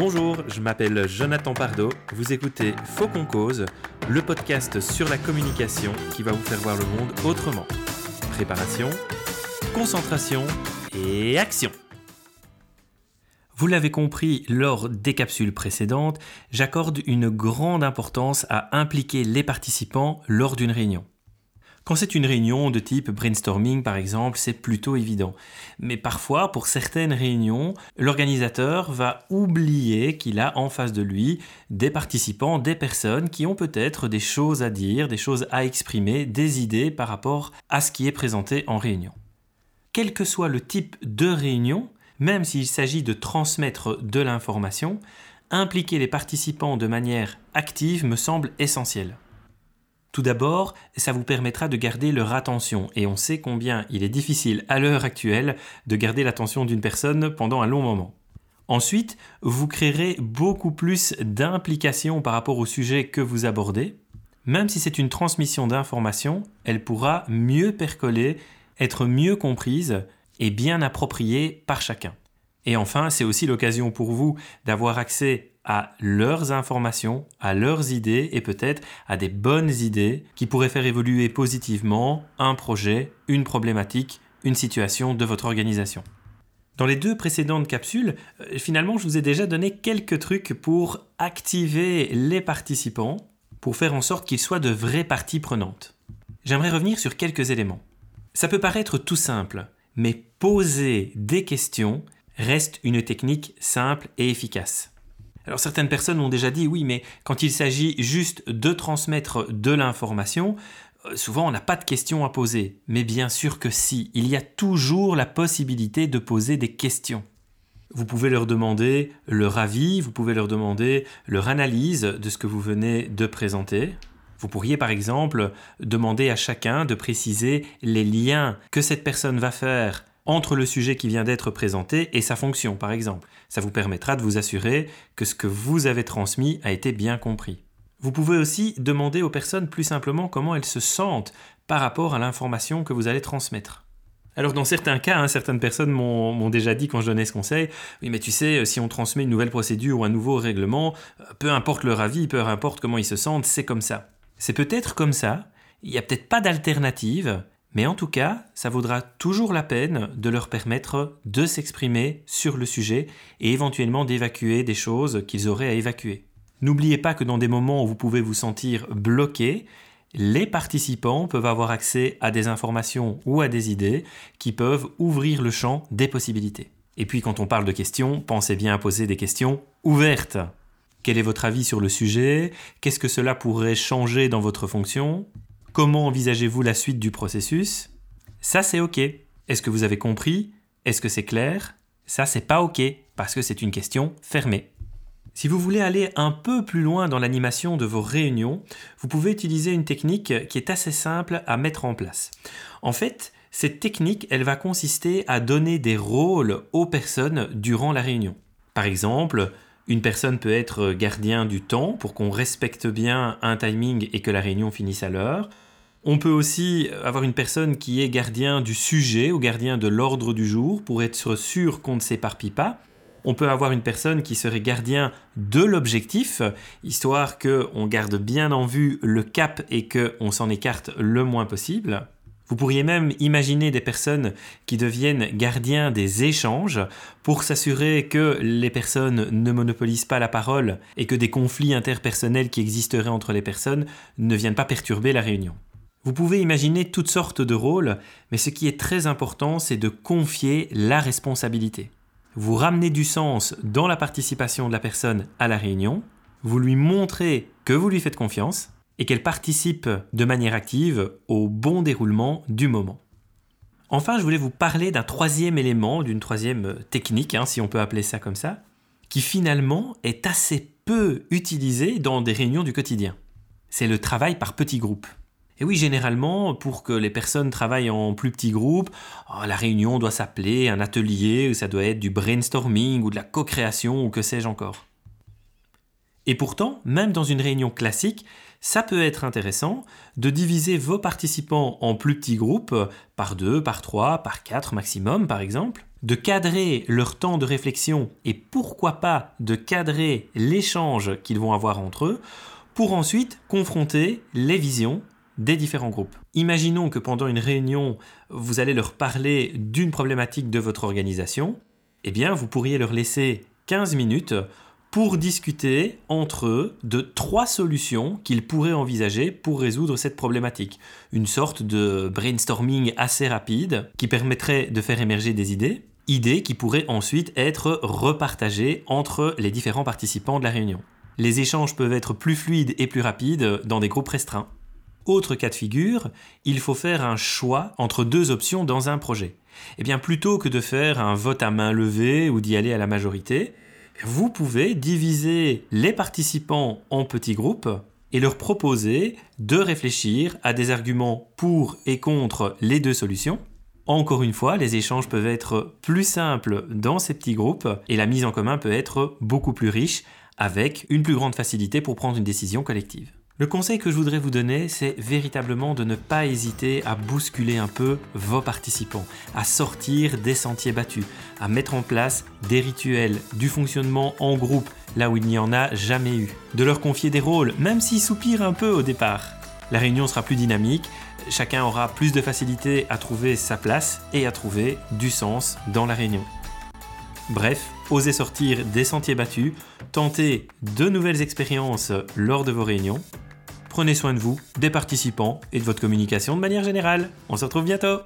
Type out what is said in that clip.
Bonjour, je m'appelle Jonathan Pardo. Vous écoutez Faux qu'on cause, le podcast sur la communication qui va vous faire voir le monde autrement. Préparation, concentration et action. Vous l'avez compris lors des capsules précédentes, j'accorde une grande importance à impliquer les participants lors d'une réunion. Quand c'est une réunion de type brainstorming par exemple, c'est plutôt évident. Mais parfois, pour certaines réunions, l'organisateur va oublier qu'il a en face de lui des participants, des personnes qui ont peut-être des choses à dire, des choses à exprimer, des idées par rapport à ce qui est présenté en réunion. Quel que soit le type de réunion, même s'il s'agit de transmettre de l'information, impliquer les participants de manière active me semble essentiel. Tout d'abord, ça vous permettra de garder leur attention, et on sait combien il est difficile à l'heure actuelle de garder l'attention d'une personne pendant un long moment. Ensuite, vous créerez beaucoup plus d'implication par rapport au sujet que vous abordez. Même si c'est une transmission d'informations, elle pourra mieux percoler, être mieux comprise et bien appropriée par chacun. Et enfin, c'est aussi l'occasion pour vous d'avoir accès à leurs informations, à leurs idées et peut-être à des bonnes idées qui pourraient faire évoluer positivement un projet, une problématique, une situation de votre organisation. Dans les deux précédentes capsules, euh, finalement, je vous ai déjà donné quelques trucs pour activer les participants, pour faire en sorte qu'ils soient de vraies parties prenantes. J'aimerais revenir sur quelques éléments. Ça peut paraître tout simple, mais poser des questions reste une technique simple et efficace. Alors certaines personnes m'ont déjà dit oui, mais quand il s'agit juste de transmettre de l'information, euh, souvent on n'a pas de questions à poser. Mais bien sûr que si, il y a toujours la possibilité de poser des questions. Vous pouvez leur demander leur avis, vous pouvez leur demander leur analyse de ce que vous venez de présenter. Vous pourriez par exemple demander à chacun de préciser les liens que cette personne va faire entre le sujet qui vient d'être présenté et sa fonction, par exemple. Ça vous permettra de vous assurer que ce que vous avez transmis a été bien compris. Vous pouvez aussi demander aux personnes plus simplement comment elles se sentent par rapport à l'information que vous allez transmettre. Alors dans certains cas, hein, certaines personnes m'ont déjà dit quand je donnais ce conseil, oui mais tu sais, si on transmet une nouvelle procédure ou un nouveau règlement, euh, peu importe leur avis, peu importe comment ils se sentent, c'est comme ça. C'est peut-être comme ça, il n'y a peut-être pas d'alternative, mais en tout cas, ça vaudra toujours la peine de leur permettre de s'exprimer sur le sujet et éventuellement d'évacuer des choses qu'ils auraient à évacuer. N'oubliez pas que dans des moments où vous pouvez vous sentir bloqué, les participants peuvent avoir accès à des informations ou à des idées qui peuvent ouvrir le champ des possibilités. Et puis quand on parle de questions, pensez bien à poser des questions ouvertes. Quel est votre avis sur le sujet? Qu'est-ce que cela pourrait changer dans votre fonction? Comment envisagez-vous la suite du processus? Ça, c'est OK. Est-ce que vous avez compris? Est-ce que c'est clair? Ça, c'est pas OK, parce que c'est une question fermée. Si vous voulez aller un peu plus loin dans l'animation de vos réunions, vous pouvez utiliser une technique qui est assez simple à mettre en place. En fait, cette technique, elle va consister à donner des rôles aux personnes durant la réunion. Par exemple, une personne peut être gardien du temps pour qu'on respecte bien un timing et que la réunion finisse à l'heure. On peut aussi avoir une personne qui est gardien du sujet ou gardien de l'ordre du jour pour être sûr qu'on ne s'éparpille pas. On peut avoir une personne qui serait gardien de l'objectif, histoire qu'on garde bien en vue le cap et qu'on s'en écarte le moins possible. Vous pourriez même imaginer des personnes qui deviennent gardiens des échanges pour s'assurer que les personnes ne monopolisent pas la parole et que des conflits interpersonnels qui existeraient entre les personnes ne viennent pas perturber la réunion. Vous pouvez imaginer toutes sortes de rôles, mais ce qui est très important, c'est de confier la responsabilité. Vous ramenez du sens dans la participation de la personne à la réunion, vous lui montrez que vous lui faites confiance, et qu'elle participe de manière active au bon déroulement du moment. Enfin, je voulais vous parler d'un troisième élément, d'une troisième technique, hein, si on peut appeler ça comme ça, qui finalement est assez peu utilisé dans des réunions du quotidien. C'est le travail par petits groupes. Et oui, généralement, pour que les personnes travaillent en plus petits groupes, oh, la réunion doit s'appeler un atelier, ou ça doit être du brainstorming ou de la co-création ou que sais-je encore. Et pourtant, même dans une réunion classique, ça peut être intéressant de diviser vos participants en plus petits groupes, par deux, par trois, par quatre maximum par exemple, de cadrer leur temps de réflexion et pourquoi pas de cadrer l'échange qu'ils vont avoir entre eux pour ensuite confronter les visions des différents groupes. Imaginons que pendant une réunion, vous allez leur parler d'une problématique de votre organisation, eh bien vous pourriez leur laisser 15 minutes pour discuter entre eux de trois solutions qu'ils pourraient envisager pour résoudre cette problématique. Une sorte de brainstorming assez rapide qui permettrait de faire émerger des idées, idées qui pourraient ensuite être repartagées entre les différents participants de la réunion. Les échanges peuvent être plus fluides et plus rapides dans des groupes restreints. Autre cas de figure, il faut faire un choix entre deux options dans un projet. Eh bien, plutôt que de faire un vote à main levée ou d'y aller à la majorité, vous pouvez diviser les participants en petits groupes et leur proposer de réfléchir à des arguments pour et contre les deux solutions. Encore une fois, les échanges peuvent être plus simples dans ces petits groupes et la mise en commun peut être beaucoup plus riche avec une plus grande facilité pour prendre une décision collective. Le conseil que je voudrais vous donner, c'est véritablement de ne pas hésiter à bousculer un peu vos participants, à sortir des sentiers battus, à mettre en place des rituels, du fonctionnement en groupe, là où il n'y en a jamais eu, de leur confier des rôles, même s'ils soupirent un peu au départ. La réunion sera plus dynamique, chacun aura plus de facilité à trouver sa place et à trouver du sens dans la réunion. Bref, osez sortir des sentiers battus, tentez de nouvelles expériences lors de vos réunions Prenez soin de vous, des participants et de votre communication de manière générale. On se retrouve bientôt